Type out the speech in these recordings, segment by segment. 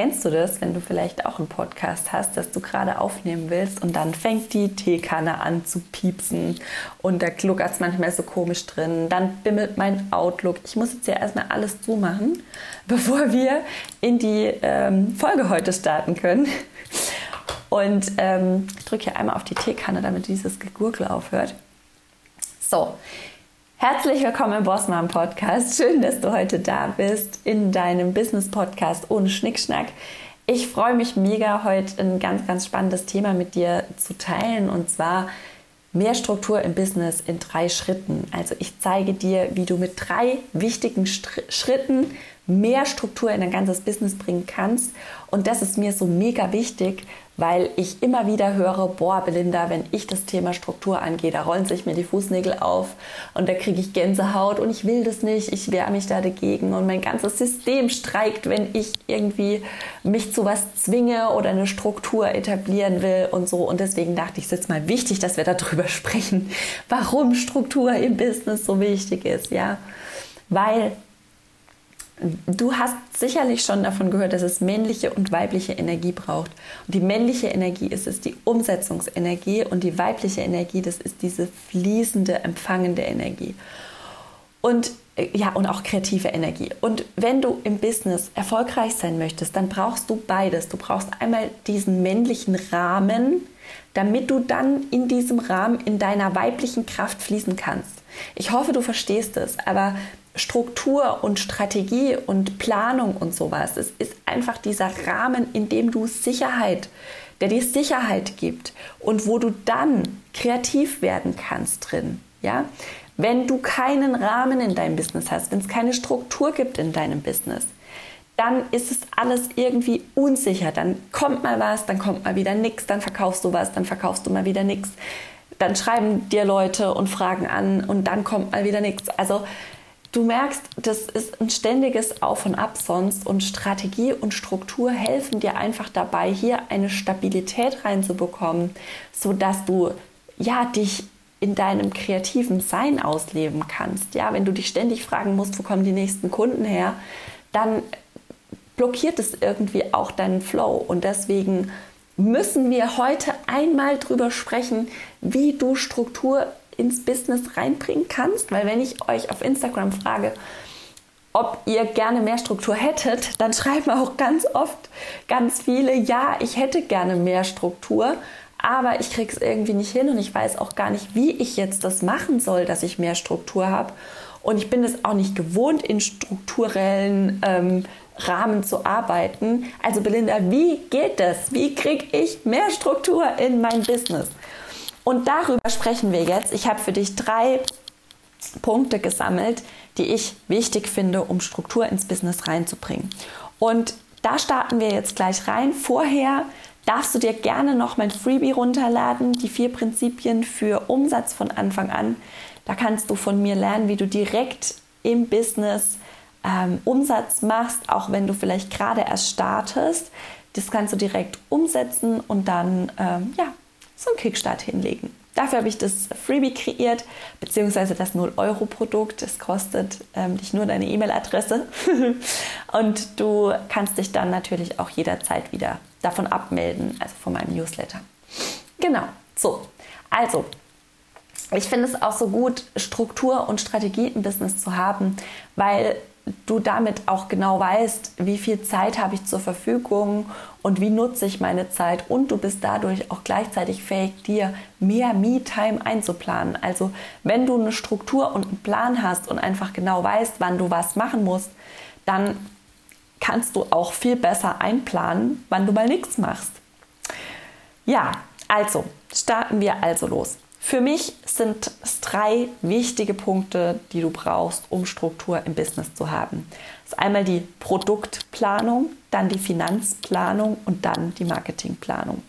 kennst du das, wenn du vielleicht auch einen Podcast hast, dass du gerade aufnehmen willst und dann fängt die Teekanne an zu piepsen und da gluckert es manchmal so komisch drin, dann bimmelt mein Outlook. Ich muss jetzt ja erstmal alles zumachen, bevor wir in die ähm, Folge heute starten können. Und ähm, ich drücke hier einmal auf die Teekanne, damit dieses Gegurkel aufhört. So, Herzlich willkommen im Bossmann Podcast. Schön, dass du heute da bist in deinem Business Podcast ohne Schnickschnack. Ich freue mich mega, heute ein ganz, ganz spannendes Thema mit dir zu teilen und zwar mehr Struktur im Business in drei Schritten. Also ich zeige dir, wie du mit drei wichtigen Schritten mehr Struktur in dein ganzes Business bringen kannst. Und das ist mir so mega wichtig, weil ich immer wieder höre, boah, Belinda, wenn ich das Thema Struktur angehe, da rollen sich mir die Fußnägel auf und da kriege ich Gänsehaut und ich will das nicht, ich wehre mich da dagegen und mein ganzes System streikt, wenn ich irgendwie mich zu was zwinge oder eine Struktur etablieren will und so. Und deswegen dachte ich, es ist mal wichtig, dass wir darüber sprechen, warum Struktur im Business so wichtig ist, ja. Weil Du hast sicherlich schon davon gehört, dass es männliche und weibliche Energie braucht. Und die männliche Energie ist es die Umsetzungsenergie und die weibliche Energie, das ist diese fließende, empfangende Energie. Und äh, ja, und auch kreative Energie. Und wenn du im Business erfolgreich sein möchtest, dann brauchst du beides. Du brauchst einmal diesen männlichen Rahmen, damit du dann in diesem Rahmen in deiner weiblichen Kraft fließen kannst. Ich hoffe, du verstehst es, aber Struktur und Strategie und Planung und sowas. Es ist einfach dieser Rahmen, in dem du Sicherheit, der dir Sicherheit gibt und wo du dann kreativ werden kannst drin. Ja? Wenn du keinen Rahmen in deinem Business hast, wenn es keine Struktur gibt in deinem Business, dann ist es alles irgendwie unsicher. Dann kommt mal was, dann kommt mal wieder nichts, dann verkaufst du was, dann verkaufst du mal wieder nichts. Dann schreiben dir Leute und fragen an und dann kommt mal wieder nichts. Also Du merkst, das ist ein ständiges Auf und Ab sonst und Strategie und Struktur helfen dir einfach dabei, hier eine Stabilität reinzubekommen, sodass du ja dich in deinem kreativen Sein ausleben kannst. Ja, wenn du dich ständig fragen musst, wo kommen die nächsten Kunden her, dann blockiert es irgendwie auch deinen Flow und deswegen müssen wir heute einmal drüber sprechen, wie du Struktur ins Business reinbringen kannst. Weil wenn ich euch auf Instagram frage, ob ihr gerne mehr Struktur hättet, dann schreiben auch ganz oft ganz viele, ja, ich hätte gerne mehr Struktur, aber ich kriege es irgendwie nicht hin und ich weiß auch gar nicht, wie ich jetzt das machen soll, dass ich mehr Struktur habe. Und ich bin es auch nicht gewohnt, in strukturellen ähm, Rahmen zu arbeiten. Also Belinda, wie geht das? Wie kriege ich mehr Struktur in mein Business? Und darüber sprechen wir jetzt. Ich habe für dich drei Punkte gesammelt, die ich wichtig finde, um Struktur ins Business reinzubringen. Und da starten wir jetzt gleich rein. Vorher darfst du dir gerne noch mein Freebie runterladen, die vier Prinzipien für Umsatz von Anfang an. Da kannst du von mir lernen, wie du direkt im Business ähm, Umsatz machst, auch wenn du vielleicht gerade erst startest. Das kannst du direkt umsetzen und dann ähm, ja, so einen Kickstart hinlegen. Dafür habe ich das Freebie kreiert, beziehungsweise das 0-Euro-Produkt. Es kostet ähm, dich nur deine E-Mail-Adresse. und du kannst dich dann natürlich auch jederzeit wieder davon abmelden, also von meinem Newsletter. Genau, so. Also, ich finde es auch so gut, Struktur und Strategie im Business zu haben, weil du damit auch genau weißt, wie viel Zeit habe ich zur Verfügung und wie nutze ich meine Zeit und du bist dadurch auch gleichzeitig fähig, dir mehr Me-Time einzuplanen. Also wenn du eine Struktur und einen Plan hast und einfach genau weißt, wann du was machen musst, dann kannst du auch viel besser einplanen, wann du mal nichts machst. Ja, also starten wir also los. Für mich sind es drei wichtige Punkte, die du brauchst, um Struktur im Business zu haben. Das ist einmal die Produktplanung, dann die Finanzplanung und dann die Marketingplanung.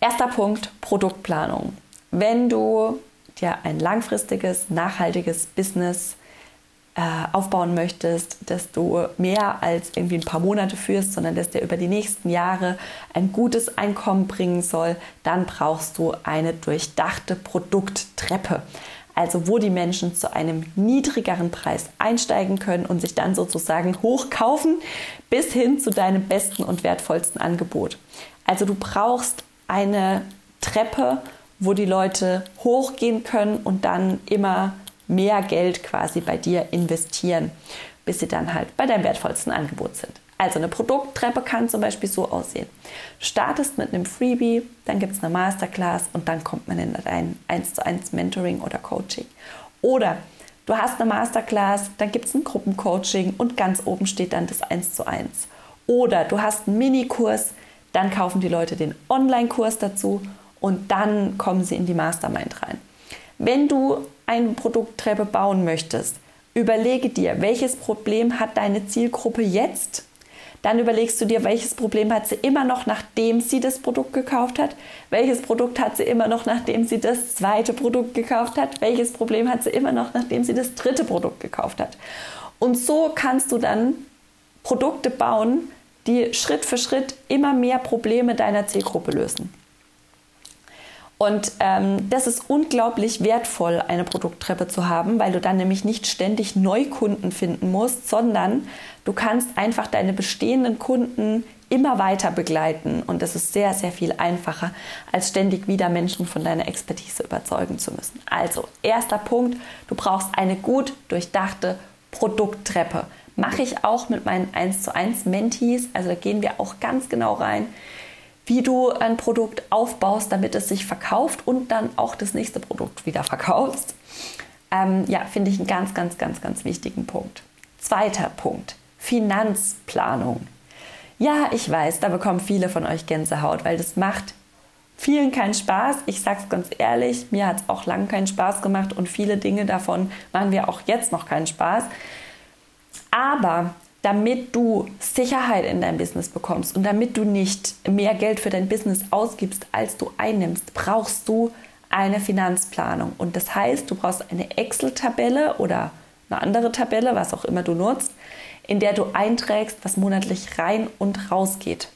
Erster Punkt, Produktplanung. Wenn du dir ein langfristiges, nachhaltiges Business aufbauen möchtest, dass du mehr als irgendwie ein paar Monate führst, sondern dass der über die nächsten Jahre ein gutes Einkommen bringen soll, dann brauchst du eine durchdachte Produkttreppe. also wo die Menschen zu einem niedrigeren Preis einsteigen können und sich dann sozusagen hochkaufen bis hin zu deinem besten und wertvollsten Angebot. Also du brauchst eine Treppe, wo die Leute hochgehen können und dann immer mehr Geld quasi bei dir investieren, bis sie dann halt bei deinem wertvollsten Angebot sind. Also eine Produkttreppe kann zum Beispiel so aussehen. Du startest mit einem Freebie, dann gibt es eine Masterclass und dann kommt man in ein 1 zu 1 Mentoring oder Coaching. Oder du hast eine Masterclass, dann gibt es ein Gruppencoaching und ganz oben steht dann das 1 zu 1. Oder du hast einen Minikurs, dann kaufen die Leute den Online-Kurs dazu und dann kommen sie in die Mastermind rein. Wenn du eine Produkttreppe bauen möchtest, überlege dir, welches Problem hat deine Zielgruppe jetzt dann überlegst du dir, welches Problem hat sie immer noch, nachdem sie das Produkt gekauft hat. Welches Produkt hat sie immer noch, nachdem sie das zweite Produkt gekauft hat. Welches Problem hat sie immer noch, nachdem sie das dritte Produkt gekauft hat. Und so kannst du dann Produkte bauen, die Schritt für Schritt immer mehr Probleme deiner Zielgruppe lösen. Und ähm, das ist unglaublich wertvoll, eine Produkttreppe zu haben, weil du dann nämlich nicht ständig Neukunden finden musst, sondern du kannst einfach deine bestehenden Kunden immer weiter begleiten. Und das ist sehr, sehr viel einfacher, als ständig wieder Menschen von deiner Expertise überzeugen zu müssen. Also, erster Punkt, du brauchst eine gut durchdachte Produkttreppe. Mache ich auch mit meinen 1 zu 1 Mentees. Also da gehen wir auch ganz genau rein wie du ein Produkt aufbaust, damit es sich verkauft und dann auch das nächste Produkt wieder verkaufst. Ähm, ja, finde ich einen ganz, ganz, ganz, ganz wichtigen Punkt. Zweiter Punkt, Finanzplanung. Ja, ich weiß, da bekommen viele von euch Gänsehaut, weil das macht vielen keinen Spaß. Ich sage es ganz ehrlich, mir hat es auch lange keinen Spaß gemacht und viele Dinge davon machen mir auch jetzt noch keinen Spaß. Aber damit du Sicherheit in dein Business bekommst und damit du nicht mehr Geld für dein Business ausgibst, als du einnimmst, brauchst du eine Finanzplanung. Und das heißt, du brauchst eine Excel-Tabelle oder eine andere Tabelle, was auch immer du nutzt, in der du einträgst, was monatlich rein und raus geht.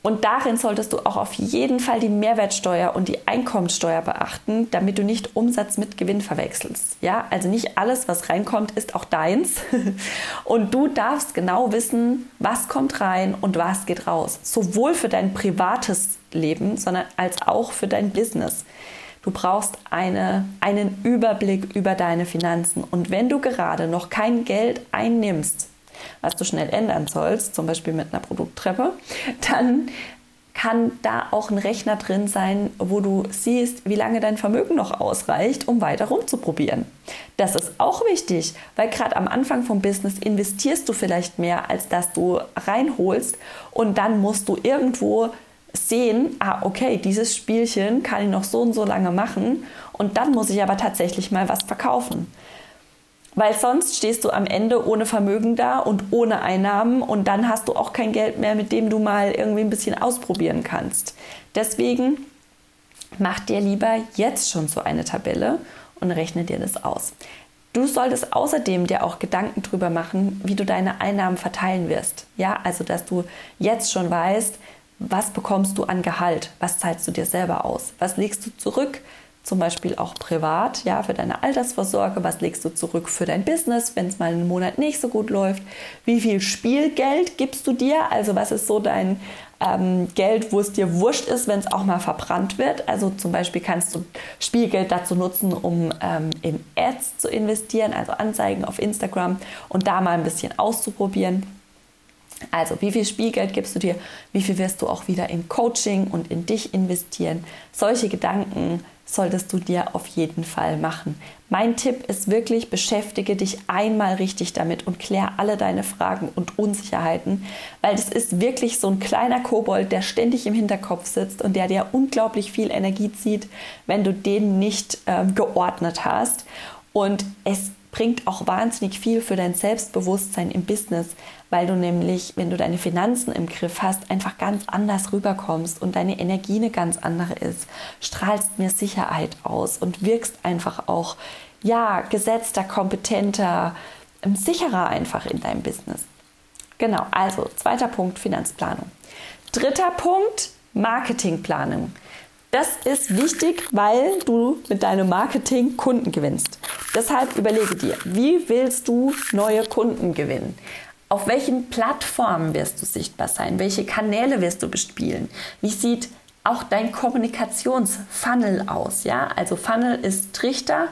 Und darin solltest du auch auf jeden Fall die Mehrwertsteuer und die Einkommensteuer beachten, damit du nicht Umsatz mit Gewinn verwechselst. Ja, also nicht alles, was reinkommt, ist auch deins. Und du darfst genau wissen, was kommt rein und was geht raus. Sowohl für dein privates Leben, sondern als auch für dein Business. Du brauchst eine, einen Überblick über deine Finanzen. Und wenn du gerade noch kein Geld einnimmst, was du schnell ändern sollst, zum Beispiel mit einer Produkttreppe, dann kann da auch ein Rechner drin sein, wo du siehst, wie lange dein Vermögen noch ausreicht, um weiter rumzuprobieren. Das ist auch wichtig, weil gerade am Anfang vom Business investierst du vielleicht mehr, als dass du reinholst und dann musst du irgendwo sehen, ah, okay, dieses Spielchen kann ich noch so und so lange machen und dann muss ich aber tatsächlich mal was verkaufen weil sonst stehst du am Ende ohne Vermögen da und ohne Einnahmen und dann hast du auch kein Geld mehr, mit dem du mal irgendwie ein bisschen ausprobieren kannst. Deswegen mach dir lieber jetzt schon so eine Tabelle und rechne dir das aus. Du solltest außerdem dir auch Gedanken darüber machen, wie du deine Einnahmen verteilen wirst. Ja, also dass du jetzt schon weißt, was bekommst du an Gehalt, was zahlst du dir selber aus, was legst du zurück, zum Beispiel auch privat, ja, für deine Altersvorsorge, was legst du zurück für dein Business, wenn es mal einen Monat nicht so gut läuft, wie viel Spielgeld gibst du dir, also was ist so dein ähm, Geld, wo es dir wurscht ist, wenn es auch mal verbrannt wird. Also zum Beispiel kannst du Spielgeld dazu nutzen, um ähm, in Ads zu investieren, also Anzeigen auf Instagram und da mal ein bisschen auszuprobieren. Also, wie viel Spielgeld gibst du dir? Wie viel wirst du auch wieder in Coaching und in dich investieren? Solche Gedanken solltest du dir auf jeden Fall machen. Mein Tipp ist wirklich, beschäftige dich einmal richtig damit und klär alle deine Fragen und Unsicherheiten, weil das ist wirklich so ein kleiner Kobold, der ständig im Hinterkopf sitzt und der dir unglaublich viel Energie zieht, wenn du den nicht äh, geordnet hast. Und es bringt auch wahnsinnig viel für dein Selbstbewusstsein im Business, weil du nämlich, wenn du deine Finanzen im Griff hast, einfach ganz anders rüberkommst und deine Energie eine ganz andere ist, strahlst mehr Sicherheit aus und wirkst einfach auch, ja, gesetzter, kompetenter, ähm, sicherer einfach in deinem Business. Genau, also zweiter Punkt Finanzplanung. Dritter Punkt Marketingplanung. Das ist wichtig, weil du mit deinem Marketing Kunden gewinnst. Deshalb überlege dir, wie willst du neue Kunden gewinnen? Auf welchen Plattformen wirst du sichtbar sein? Welche Kanäle wirst du bespielen? Wie sieht auch dein Kommunikationsfunnel aus? Ja, also Funnel ist Trichter.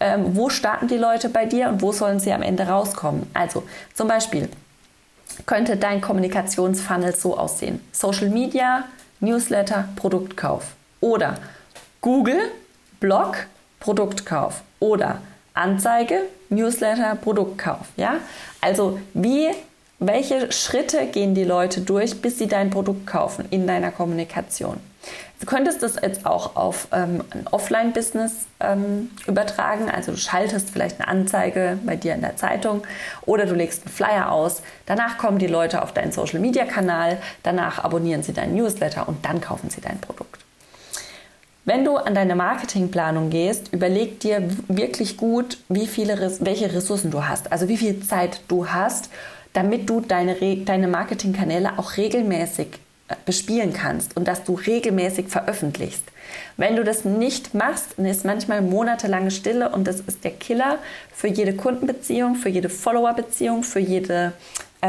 Ähm, wo starten die Leute bei dir und wo sollen sie am Ende rauskommen? Also zum Beispiel könnte dein Kommunikationsfunnel so aussehen: Social Media, Newsletter, Produktkauf oder Google, Blog, Produktkauf oder Anzeige, Newsletter, Produktkauf. Ja? Also wie, welche Schritte gehen die Leute durch, bis sie dein Produkt kaufen in deiner Kommunikation? Du könntest das jetzt auch auf ähm, ein Offline-Business ähm, übertragen. Also du schaltest vielleicht eine Anzeige bei dir in der Zeitung oder du legst einen Flyer aus. Danach kommen die Leute auf deinen Social-Media-Kanal, danach abonnieren sie deinen Newsletter und dann kaufen sie dein Produkt. Wenn du an deine Marketingplanung gehst, überleg dir wirklich gut, wie viele, welche Ressourcen du hast, also wie viel Zeit du hast, damit du deine, deine Marketingkanäle auch regelmäßig bespielen kannst und dass du regelmäßig veröffentlichst. Wenn du das nicht machst, dann ist manchmal monatelange Stille und das ist der Killer für jede Kundenbeziehung, für jede Followerbeziehung, für, jede, äh,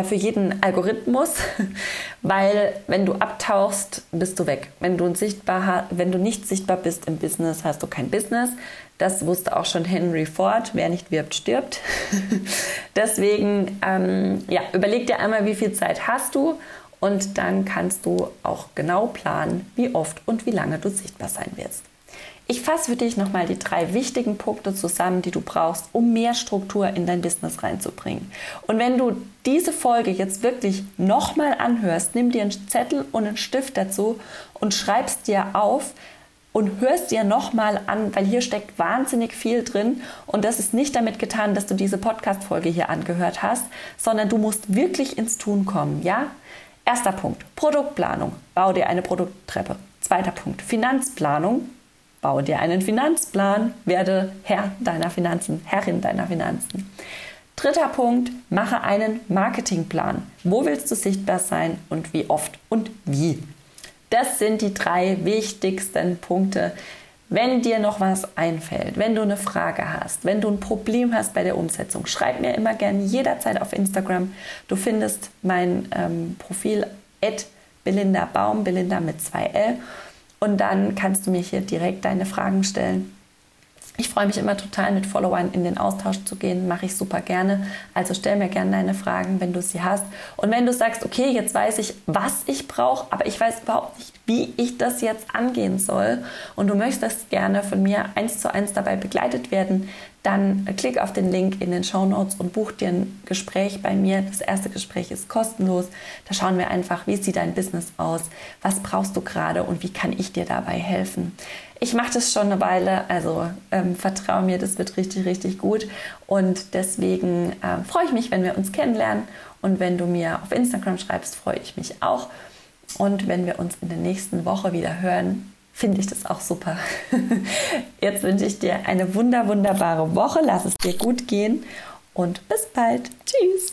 für jeden Algorithmus, weil wenn du abtauchst, bist du weg. Wenn du, sichtbar, wenn du nicht sichtbar bist im Business, hast du kein Business. Das wusste auch schon Henry Ford. Wer nicht wirbt, stirbt. Deswegen, ähm, ja, überleg dir einmal, wie viel Zeit hast du und dann kannst du auch genau planen, wie oft und wie lange du sichtbar sein wirst. Ich fasse für dich nochmal die drei wichtigen Punkte zusammen, die du brauchst, um mehr Struktur in dein Business reinzubringen. Und wenn du diese Folge jetzt wirklich nochmal anhörst, nimm dir einen Zettel und einen Stift dazu und schreibst dir auf, und hörst dir nochmal an, weil hier steckt wahnsinnig viel drin und das ist nicht damit getan, dass du diese Podcast-Folge hier angehört hast, sondern du musst wirklich ins Tun kommen, ja? Erster Punkt, Produktplanung. Bau dir eine Produkttreppe. Zweiter Punkt, Finanzplanung. Bau dir einen Finanzplan. Werde Herr deiner Finanzen, Herrin deiner Finanzen. Dritter Punkt, mache einen Marketingplan. Wo willst du sichtbar sein und wie oft und wie? Das sind die drei wichtigsten Punkte, wenn dir noch was einfällt, wenn du eine Frage hast, wenn du ein Problem hast bei der Umsetzung, schreib mir immer gerne jederzeit auf Instagram. Du findest mein ähm, Profil Belinda Baum, Belinda mit zwei L. Und dann kannst du mir hier direkt deine Fragen stellen. Ich freue mich immer total, mit Followern in den Austausch zu gehen. Mache ich super gerne. Also stell mir gerne deine Fragen, wenn du sie hast. Und wenn du sagst, okay, jetzt weiß ich, was ich brauche, aber ich weiß überhaupt nicht, wie ich das jetzt angehen soll und du möchtest gerne von mir eins zu eins dabei begleitet werden, dann klick auf den Link in den Show Notes und buch dir ein Gespräch bei mir. Das erste Gespräch ist kostenlos. Da schauen wir einfach, wie sieht dein Business aus, was brauchst du gerade und wie kann ich dir dabei helfen. Ich mache das schon eine Weile, also ähm, vertraue mir, das wird richtig, richtig gut. Und deswegen äh, freue ich mich, wenn wir uns kennenlernen. Und wenn du mir auf Instagram schreibst, freue ich mich auch. Und wenn wir uns in der nächsten Woche wieder hören, finde ich das auch super. Jetzt wünsche ich dir eine wunder, wunderbare Woche. Lass es dir gut gehen und bis bald. Tschüss.